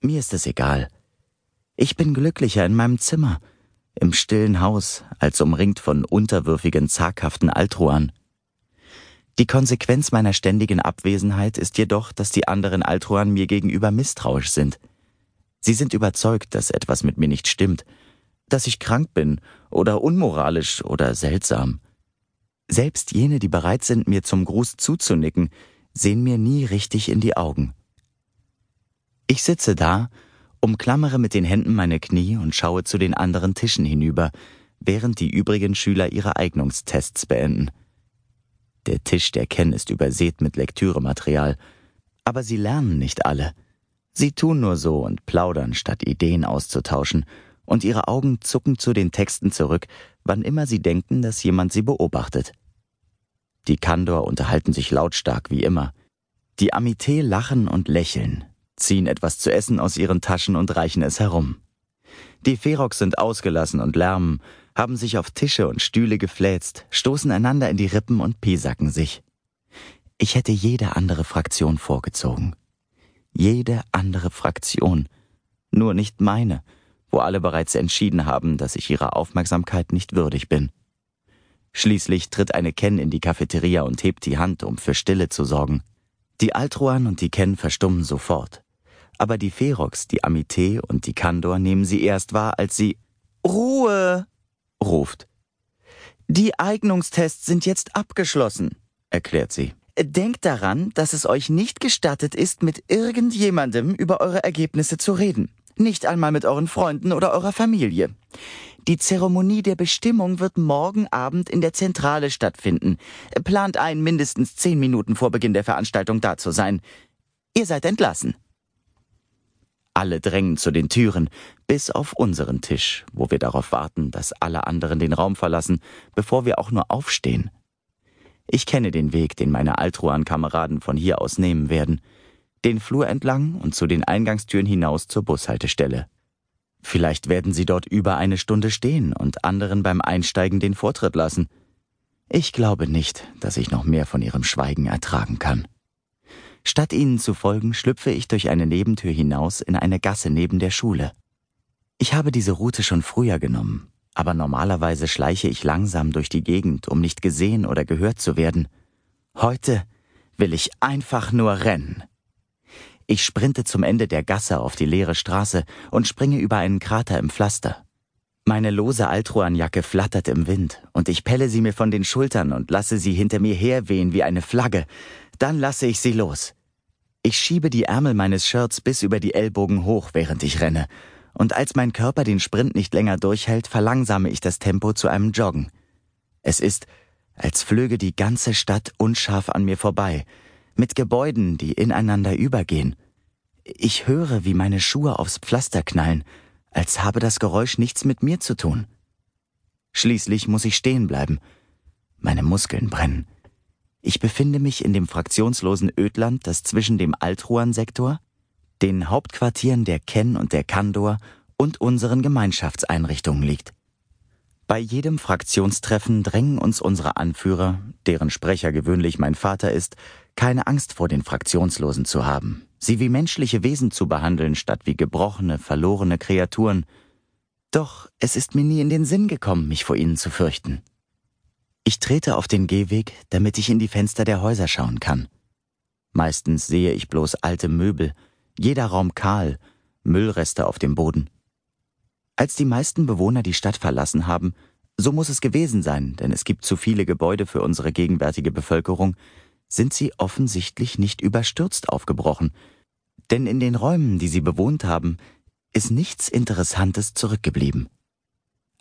mir ist es egal. Ich bin glücklicher in meinem Zimmer, im stillen Haus, als umringt von unterwürfigen, zaghaften Altruan. Die Konsequenz meiner ständigen Abwesenheit ist jedoch, dass die anderen Altruan mir gegenüber misstrauisch sind. Sie sind überzeugt, dass etwas mit mir nicht stimmt, dass ich krank bin oder unmoralisch oder seltsam. Selbst jene, die bereit sind, mir zum Gruß zuzunicken, sehen mir nie richtig in die Augen. Ich sitze da, umklammere mit den Händen meine Knie und schaue zu den anderen Tischen hinüber, während die übrigen Schüler ihre Eignungstests beenden. Der Tisch der Ken ist übersät mit Lektürematerial, aber sie lernen nicht alle. Sie tun nur so und plaudern, statt Ideen auszutauschen, und ihre Augen zucken zu den Texten zurück, wann immer sie denken, dass jemand sie beobachtet. Die Kandor unterhalten sich lautstark wie immer. Die Amité lachen und lächeln, ziehen etwas zu essen aus ihren Taschen und reichen es herum. Die Ferox sind ausgelassen und lärmen, haben sich auf Tische und Stühle gefläzt, stoßen einander in die Rippen und piesacken sich. Ich hätte jede andere Fraktion vorgezogen. Jede andere Fraktion. Nur nicht meine, wo alle bereits entschieden haben, dass ich ihrer Aufmerksamkeit nicht würdig bin. Schließlich tritt eine Ken in die Cafeteria und hebt die Hand, um für Stille zu sorgen. Die Altruan und die Ken verstummen sofort. Aber die Ferox, die Amité und die Kandor nehmen sie erst wahr, als sie Ruhe ruft. Die Eignungstests sind jetzt abgeschlossen, erklärt sie. Denkt daran, dass es euch nicht gestattet ist, mit irgendjemandem über eure Ergebnisse zu reden. Nicht einmal mit euren Freunden oder eurer Familie. Die Zeremonie der Bestimmung wird morgen Abend in der Zentrale stattfinden. Plant ein, mindestens zehn Minuten vor Beginn der Veranstaltung da zu sein. Ihr seid entlassen. Alle drängen zu den Türen, bis auf unseren Tisch, wo wir darauf warten, dass alle anderen den Raum verlassen, bevor wir auch nur aufstehen. Ich kenne den Weg, den meine Altruan-Kameraden von hier aus nehmen werden. Den Flur entlang und zu den Eingangstüren hinaus zur Bushaltestelle. Vielleicht werden sie dort über eine Stunde stehen und anderen beim Einsteigen den Vortritt lassen. Ich glaube nicht, dass ich noch mehr von ihrem Schweigen ertragen kann. Statt ihnen zu folgen, schlüpfe ich durch eine Nebentür hinaus in eine Gasse neben der Schule. Ich habe diese Route schon früher genommen, aber normalerweise schleiche ich langsam durch die Gegend, um nicht gesehen oder gehört zu werden. Heute will ich einfach nur rennen. Ich sprinte zum Ende der Gasse auf die leere Straße und springe über einen Krater im Pflaster. Meine lose Altruanjacke flattert im Wind und ich pelle sie mir von den Schultern und lasse sie hinter mir herwehen wie eine Flagge, dann lasse ich sie los. Ich schiebe die Ärmel meines Shirts bis über die Ellbogen hoch, während ich renne. Und als mein Körper den Sprint nicht länger durchhält, verlangsame ich das Tempo zu einem Joggen. Es ist, als flöge die ganze Stadt unscharf an mir vorbei, mit Gebäuden, die ineinander übergehen. Ich höre, wie meine Schuhe aufs Pflaster knallen, als habe das Geräusch nichts mit mir zu tun. Schließlich muss ich stehen bleiben. Meine Muskeln brennen. Ich befinde mich in dem fraktionslosen Ödland, das zwischen dem Altruan-Sektor, den Hauptquartieren der Ken und der Kandor und unseren Gemeinschaftseinrichtungen liegt. Bei jedem Fraktionstreffen drängen uns unsere Anführer, deren Sprecher gewöhnlich mein Vater ist, keine Angst vor den Fraktionslosen zu haben, sie wie menschliche Wesen zu behandeln, statt wie gebrochene, verlorene Kreaturen. Doch es ist mir nie in den Sinn gekommen, mich vor ihnen zu fürchten. Ich trete auf den Gehweg, damit ich in die Fenster der Häuser schauen kann. Meistens sehe ich bloß alte Möbel, jeder Raum kahl, Müllreste auf dem Boden. Als die meisten Bewohner die Stadt verlassen haben, so muss es gewesen sein, denn es gibt zu viele Gebäude für unsere gegenwärtige Bevölkerung, sind sie offensichtlich nicht überstürzt aufgebrochen, denn in den Räumen, die sie bewohnt haben, ist nichts Interessantes zurückgeblieben.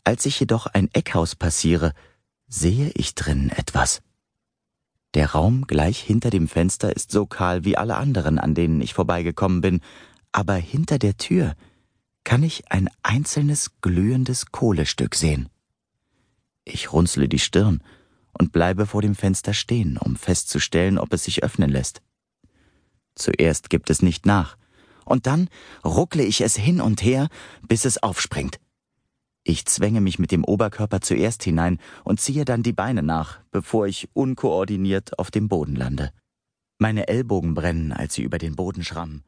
Als ich jedoch ein Eckhaus passiere, sehe ich drinnen etwas. Der Raum gleich hinter dem Fenster ist so kahl wie alle anderen, an denen ich vorbeigekommen bin, aber hinter der Tür kann ich ein einzelnes glühendes Kohlestück sehen. Ich runzle die Stirn und bleibe vor dem Fenster stehen, um festzustellen, ob es sich öffnen lässt. Zuerst gibt es nicht nach, und dann ruckle ich es hin und her, bis es aufspringt. Ich zwänge mich mit dem Oberkörper zuerst hinein und ziehe dann die Beine nach, bevor ich unkoordiniert auf dem Boden lande. Meine Ellbogen brennen, als sie über den Boden schrammen.